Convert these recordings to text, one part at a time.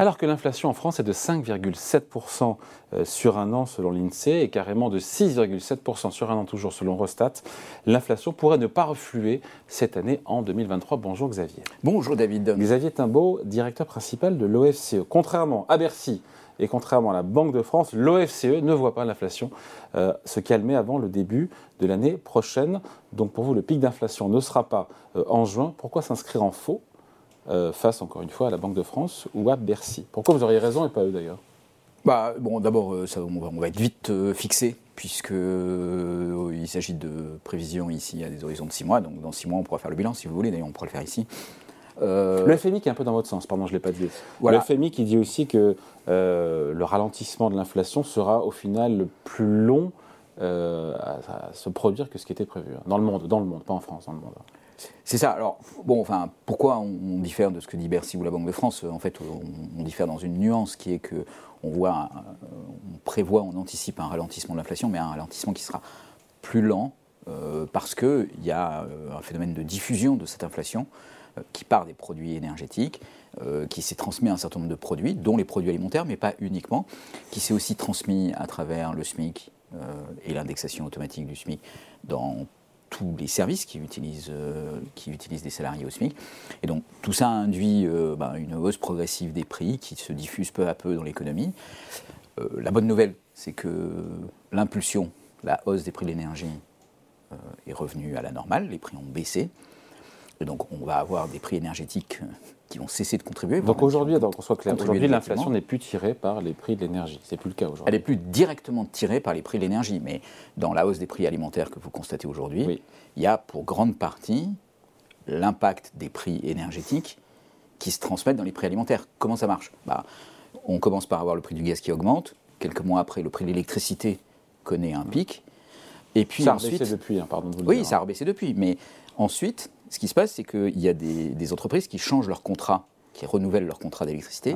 Alors que l'inflation en France est de 5,7% euh, sur un an selon l'INSEE et carrément de 6,7% sur un an toujours selon Rostat, l'inflation pourrait ne pas refluer cette année en 2023. Bonjour Xavier. Bonjour David. Xavier Timbaud, directeur principal de l'OFCE. Contrairement à Bercy et contrairement à la Banque de France, l'OFCE ne voit pas l'inflation euh, se calmer avant le début de l'année prochaine. Donc pour vous, le pic d'inflation ne sera pas euh, en juin. Pourquoi s'inscrire en faux euh, face, encore une fois, à la Banque de France ou à Bercy. Pourquoi vous auriez raison et pas eux d'ailleurs? Bah, bon, D'abord, euh, on, va être vite euh, fixé, puisqu'il s'agit de prévisions ici à des horizons de 6 mois. Donc dans 6 mois, on pourra faire le bilan si vous voulez, d'ailleurs, on pourra le faire ici. Le FMI qui est un peu dans votre sens, pardon, je ne l'ai pas dit. Le FMI qui dit aussi que le ralentissement de l'inflation sera au final plus long à, se produire que ce qui était prévu. Hein. Dans le monde, dans le monde, pas en France, dans le monde. C'est ça. Alors, bon, pourquoi on, diffère de ce que dit Bercy ou la Banque de France? En fait, on, diffère dans une nuance qui est que on voit, on prévoit, on anticipe un ralentissement de l'inflation, mais un ralentissement qui sera plus lent euh, parce qu'il y a euh, un phénomène de diffusion de cette inflation euh, qui part des produits énergétiques, qui s'est transmis à un certain nombre de produits, dont les produits alimentaires, mais pas uniquement, qui s'est aussi transmis à travers le SMIC et l'indexation automatique du SMIC dans les services qui utilisent, euh, qui utilisent des salariés au SMIC. Et donc tout ça induit euh, ben, une hausse progressive des prix qui se diffuse peu à peu dans l'économie. Euh, la bonne nouvelle, c'est que l'impulsion, la hausse des prix de l'énergie est revenue à la normale, les prix ont baissé. Et donc on va avoir des prix énergétiques qui vont cesser de contribuer. Donc aujourd'hui, qu'on soit clair, aujourd'hui l'inflation n'est plus tirée par les prix de l'énergie. C'est plus le cas aujourd'hui. Elle est plus directement tirée par les prix de l'énergie, mais dans la hausse des prix alimentaires que vous constatez aujourd'hui, il y a pour grande partie l'impact des prix énergétiques qui se transmettent dans les prix alimentaires. Comment ça marche? Bah, On commence par avoir le prix du gaz qui augmente. Quelques mois après, le prix de l'électricité connaît un pic. Et puis ça a ensuite, depuis, hein, pardon de vous le Oui, ça a rebaissé depuis. Mais ensuite, ce qui se passe, c'est qu'il y a des, entreprises qui changent leur contrat, qui renouvellent leur contrat d'électricité,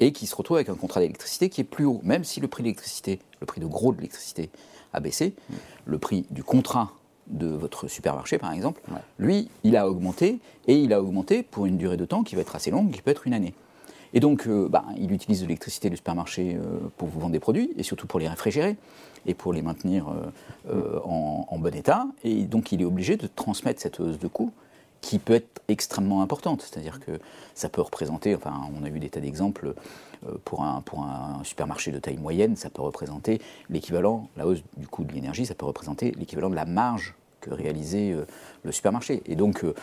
et qui se retrouvent avec un contrat d'électricité qui est plus haut. Même si le prix de l'électricité, le prix de gros de l'électricité a baissé, mm. le prix du contrat de votre supermarché, par exemple, lui, il a augmenté, et il a augmenté pour une durée de temps qui va être assez longue, qui peut être une année. Et donc, euh, bah, il utilise de l'électricité du supermarché euh, pour vous vendre des produits, et surtout pour les réfrigérer, et pour les maintenir euh, en, en, bon état. Et donc, il est obligé de transmettre cette hausse de coût qui peut être extrêmement importante. C'est-à-dire que ça peut représenter, enfin on a eu des tas d'exemples, euh, pour un, supermarché de taille moyenne, ça peut représenter l'équivalent, la hausse du coût de l'énergie, ça peut représenter l'équivalent de la marge que réalisait euh, le supermarché. Et donc euh,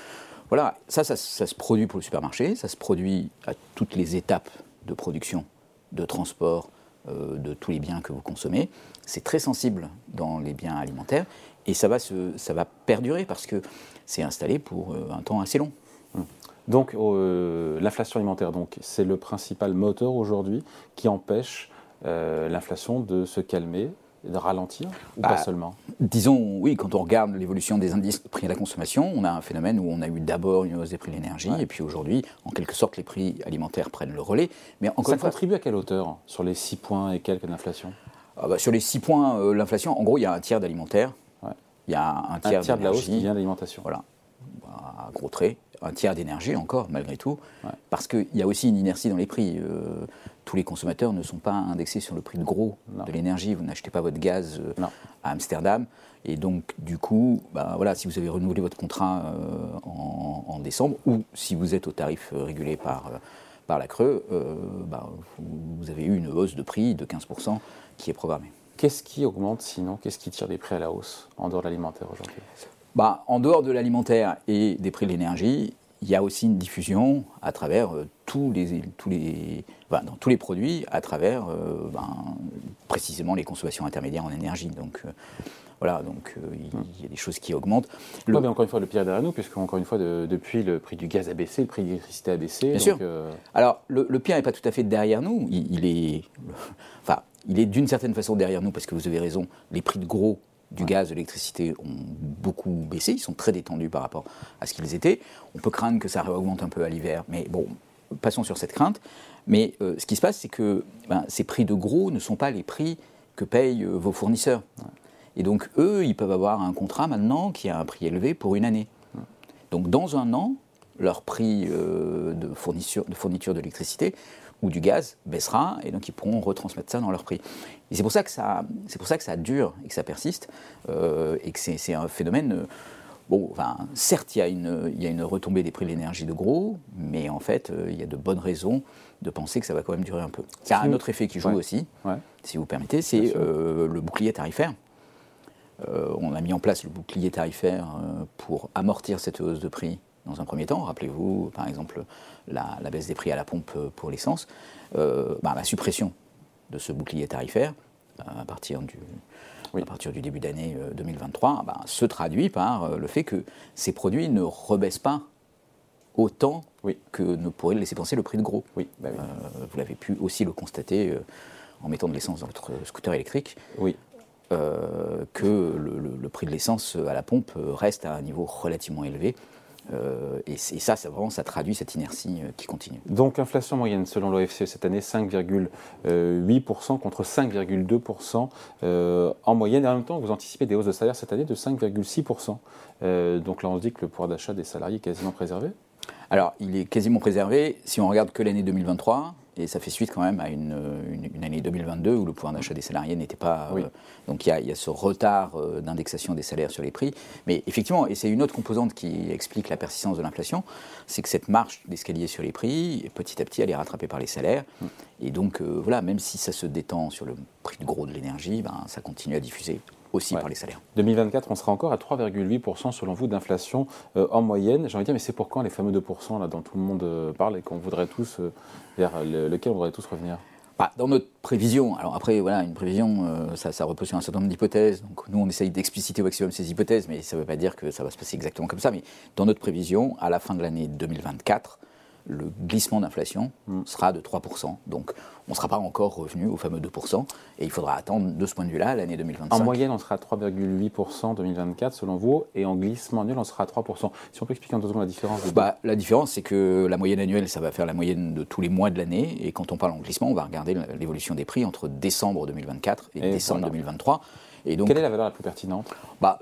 voilà, ça, ça, se produit pour le supermarché, ça se produit à toutes les étapes de production, de transport, de tous les biens que vous consommez. C'est très sensible dans les biens alimentaires et ça va, se, ça va perdurer parce que c'est installé pour euh, un temps assez long. Hum. Donc euh, l'inflation alimentaire, donc, c'est le principal moteur aujourd'hui qui empêche euh, l'inflation de se calmer de ralentir, ou pas bah, seulement? Disons, oui, quand on regarde l'évolution des indices de prix à la consommation, on a un phénomène où on a eu d'abord une hausse des prix de l'énergie, et puis aujourd'hui, en quelque sorte, les prix alimentaires prennent le relais. Mais encore Ça contribue à quelle hauteur sur les 6 points et quelques d'inflation? Ah bah, Sur les 6 points, l'inflation, en gros, il y a un tiers d'alimentaire, il y a un tiers, de la hausse qui vient de l'alimentation. Voilà, à gros traits, un tiers d'énergie encore, malgré tout, parce qu'il y a aussi une inertie dans les prix. Euh, tous les consommateurs ne sont pas indexés sur le prix de gros de l'énergie. Vous n'achetez pas votre gaz euh, à Amsterdam. Et donc, du coup, bah, voilà, si vous avez renouvelé votre contrat euh, en, décembre, ou si vous êtes au tarif régulé par, par la Creux, bah, vous, avez eu une hausse de prix de 15% qui est programmée. Qu'est-ce qui augmente sinon? Qu'est-ce qui tire les prix à la hausse en dehors de l'alimentaire aujourd'hui? Bah, En dehors de l'alimentaire et des prix de l'énergie, il y a aussi une diffusion à travers euh, tous les, tous les, dans tous les produits, à travers euh, ben, précisément les consommations intermédiaires en énergie. Donc, euh, voilà, donc il y, a des choses qui augmentent. Le... mais encore une fois, le pire est derrière nous, puisque encore une fois, depuis, le prix du gaz a baissé, le prix de l'électricité a baissé. Bien sûr. Alors, le, pire n'est pas tout à fait derrière nous. Il, il est, enfin, il est d'une certaine façon derrière nous, parce que vous avez raison, les prix de gros du gaz, de l'électricité ont beaucoup baissé, ils sont très détendus par rapport à ce qu'ils étaient. On peut craindre que ça augmente un peu à l'hiver, mais bon, passons sur cette crainte. Mais euh, ce qui se passe, c'est que ben, ces prix de gros ne sont pas les prix que payent euh, vos fournisseurs. Et donc, eux, ils peuvent avoir un contrat maintenant qui a un prix élevé pour une année. Donc, dans un an, leur prix euh, de, fourniture, de fourniture d'électricité ou du gaz baissera, et donc ils pourront retransmettre ça dans leur prix. Et c'est pour ça que ça, c'est pour ça que ça dure et que ça persiste, euh, et que c'est, un phénomène. Euh, bon, enfin, certes, il y, a une, il y a une retombée des prix de l'énergie de gros, mais en fait, euh, il y a de bonnes raisons de penser que ça va quand même durer un peu. Il y a un autre effet qui joue aussi, si vous permettez, c'est le bouclier tarifaire. on a mis en place le bouclier tarifaire pour amortir cette hausse de prix dans un premier temps. Rappelez-vous, par exemple, la, baisse des prix à la pompe pour l'essence. Bah, la suppression de ce bouclier tarifaire à partir du, à partir du début d'année 2023 euh, ben, se traduit par euh, le fait que ces produits ne rebaissent pas autant que ne pourrait le laisser penser le prix de gros. Oui, bah euh, vous l'avez pu aussi le constater en mettant de l'essence dans votre scooter électrique. Oui. que le, prix de l'essence à la pompe reste à un niveau relativement élevé euh, et, ça, ça, vraiment, ça traduit cette inertie euh, qui continue. Donc, inflation moyenne selon l'OFCE cette année, 5,8% contre 5,2% euh, en moyenne. Et en même temps, vous anticipez des hausses de salaire cette année de 5,6%. donc là, on se dit que le pouvoir d'achat des salariés est quasiment préservé Alors, il est quasiment préservé si on regarde que l'année 2023. Et ça fait suite quand même à une, année 2022 où le pouvoir d'achat des salariés n'était pas. Oui. donc il y, a ce retard d'indexation des salaires sur les prix. Mais effectivement, et c'est une autre composante qui explique la persistance de l'inflation, c'est que cette marche d'escalier sur les prix, petit à petit, elle est rattrapée par les salaires. Mm. Et donc voilà, même si ça se détend sur le prix de gros de l'énergie, ben, ça continue à diffuser aussi par les salaires. 2024, on sera encore à 3,8% selon vous d'inflation euh, en moyenne. J'ai envie de dire, mais c'est pourquoi les fameux 2% là, dont tout le monde euh, parle et qu'on voudrait tous, euh, vers lequel on voudrait tous revenir? Bah, dans notre prévision, alors après, voilà, une prévision, ça, ça, repose sur un certain nombre d'hypothèses. Donc nous, on essaye d'expliciter au maximum ces hypothèses, mais ça ne veut pas dire que ça va se passer exactement comme ça. Mais dans notre prévision, à la fin de l'année 2024, le glissement d'inflation hmm. sera de 3%. Donc on ne sera pas encore revenu au fameux 2%. Et il faudra attendre de ce point de vue-là l'année 2025. En moyenne, on sera à 3,8% en 2024 selon vous. Et en glissement annuel, on sera à 3%. Si on peut expliquer en deux secondes la différence bah, La différence, c'est que la moyenne annuelle, ça va faire la moyenne de tous les mois de l'année. Et quand on parle en glissement, on va regarder l'évolution des prix entre décembre 2024 et, décembre 2023. Et donc, Quelle est la valeur la plus pertinente? Bah,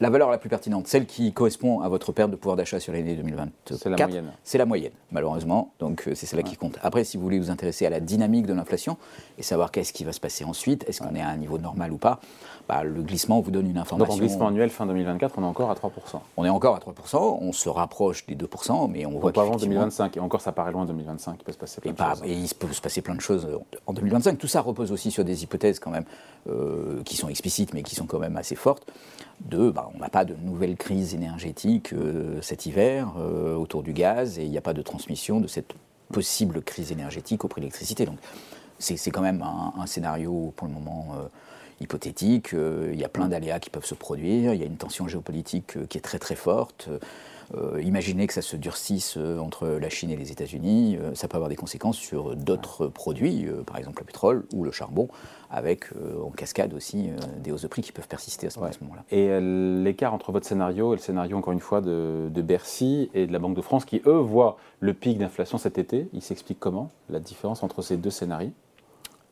la valeur la plus pertinente, celle qui correspond à votre perte de pouvoir d'achat sur l'année 2024, c'est la moyenne. C'est la moyenne, malheureusement. Donc euh, c'est celle-là qui compte. Après, si vous voulez vous intéresser à la dynamique de l'inflation et savoir qu'est-ce qui va se passer ensuite, est-ce qu'on est à un niveau normal ou pas, bah, le glissement vous donne une information. Donc en glissement annuel fin 2024, on est encore à 3%. On est encore à 3%, on se rapproche des 2%, mais on voit pas avant 2025. Et encore, ça paraît loin 2025. Il peut se passer plein de choses. Et il peut se passer plein de choses en 2025. Tout ça repose aussi sur des hypothèses quand même euh, qui sont explicites, mais qui sont quand même assez fortes. De, bah, on n'a pas de nouvelle crise énergétique euh, cet hiver euh, autour du gaz et il n'y a pas de transmission de cette possible crise énergétique au prix de l'électricité. Donc c'est quand même un, scénario pour le moment euh, hypothétique. il y a plein d'aléas qui peuvent se produire. Il y a une tension géopolitique qui est très très forte. Euh, imaginez que ça se durcisse euh, entre la Chine et les États-Unis, euh, ça peut avoir des conséquences sur d'autres produits, par exemple le pétrole ou le charbon, avec en cascade aussi des hausses de prix qui peuvent persister à ce, moment-là. Et l'écart entre votre scénario et le scénario, encore une fois, de, Bercy et de la Banque de France, qui eux voient le pic d'inflation cet été, il s'explique comment La différence entre ces deux scénarios?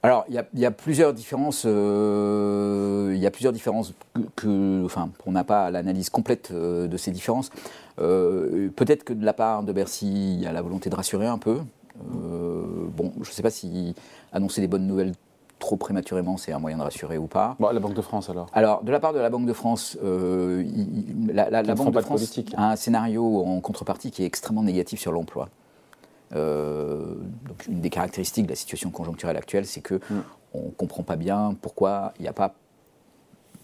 Alors, il y, a plusieurs différences. il y a plusieurs différences que, enfin, on n'a pas l'analyse complète de ces différences. Euh, peut-être que de la part de Bercy, il y a la volonté de rassurer un peu. Euh, bon, je ne sais pas si annoncer des bonnes nouvelles trop prématurément, c'est un moyen de rassurer ou pas. Bon, la Banque de France alors Alors, de la part de la Banque de France, euh, la, Banque de France a un scénario en contrepartie qui est extrêmement négatif sur l'emploi. Donc, une des caractéristiques de la situation conjoncturelle actuelle, c'est que hmm. on ne comprend pas bien pourquoi il n'y a pas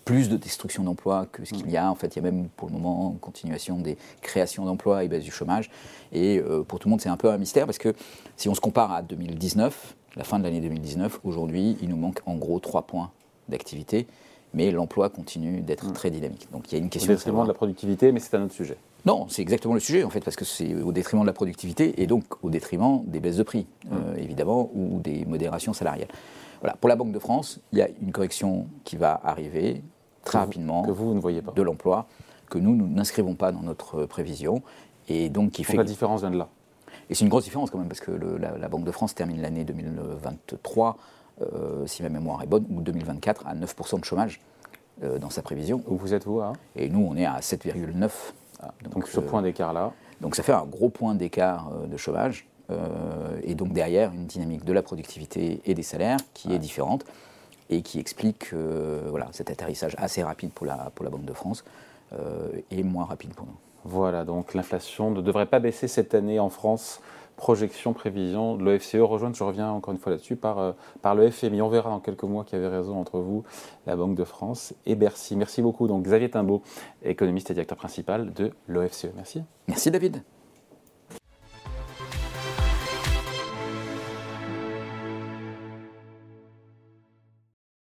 plus de destruction d'emplois que ce qu'il y a. En fait, il y a même pour le moment une continuation des créations d'emplois et baisse du chômage. Et euh, pour tout le monde, c'est un peu un mystère parce que si on se compare à 2019, la fin de l'année 2019, aujourd'hui, il nous manque en gros trois points d'activité, mais l'emploi continue d'être mm. très dynamique. Donc il y a une question. Au détriment de, la productivité, mais c'est un autre sujet. Non, c'est exactement le sujet en fait, parce que c'est au détriment de la productivité et donc au détriment des baisses de prix, mm. euh, évidemment, ou des modérations salariales. Voilà. Pour la Banque de France, il y a une correction qui va arriver très rapidement que vous, ne voyez pas. de l'emploi, que nous, nous n'inscrivons pas dans notre prévision. Et donc, qui fait la différence vient de là. Et c'est une grosse différence quand même, parce que la, Banque de France termine l'année 2023, euh, si ma mémoire est bonne, ou 2024, à 9% de chômage euh, dans sa prévision. Où vous êtes vous hein? Et nous, on est à 7,9%. Ah, donc, ce point d'écart-là donc ça fait un gros point d'écart de chômage et donc derrière une dynamique de la productivité et des salaires qui est différente et qui explique voilà, cet atterrissage assez rapide pour la, pour la Banque de France et moins rapide pour nous. Voilà, donc l'inflation ne devrait pas baisser cette année en France projection, prévision de l'OFCE rejointe, je reviens encore une fois là-dessus, par, euh, par le FMI. On verra dans quelques mois qui avait raison entre vous, la Banque de France et Bercy. Merci beaucoup. Donc Xavier Timbaud, économiste et directeur principal de l'OFCE. Merci. Merci David.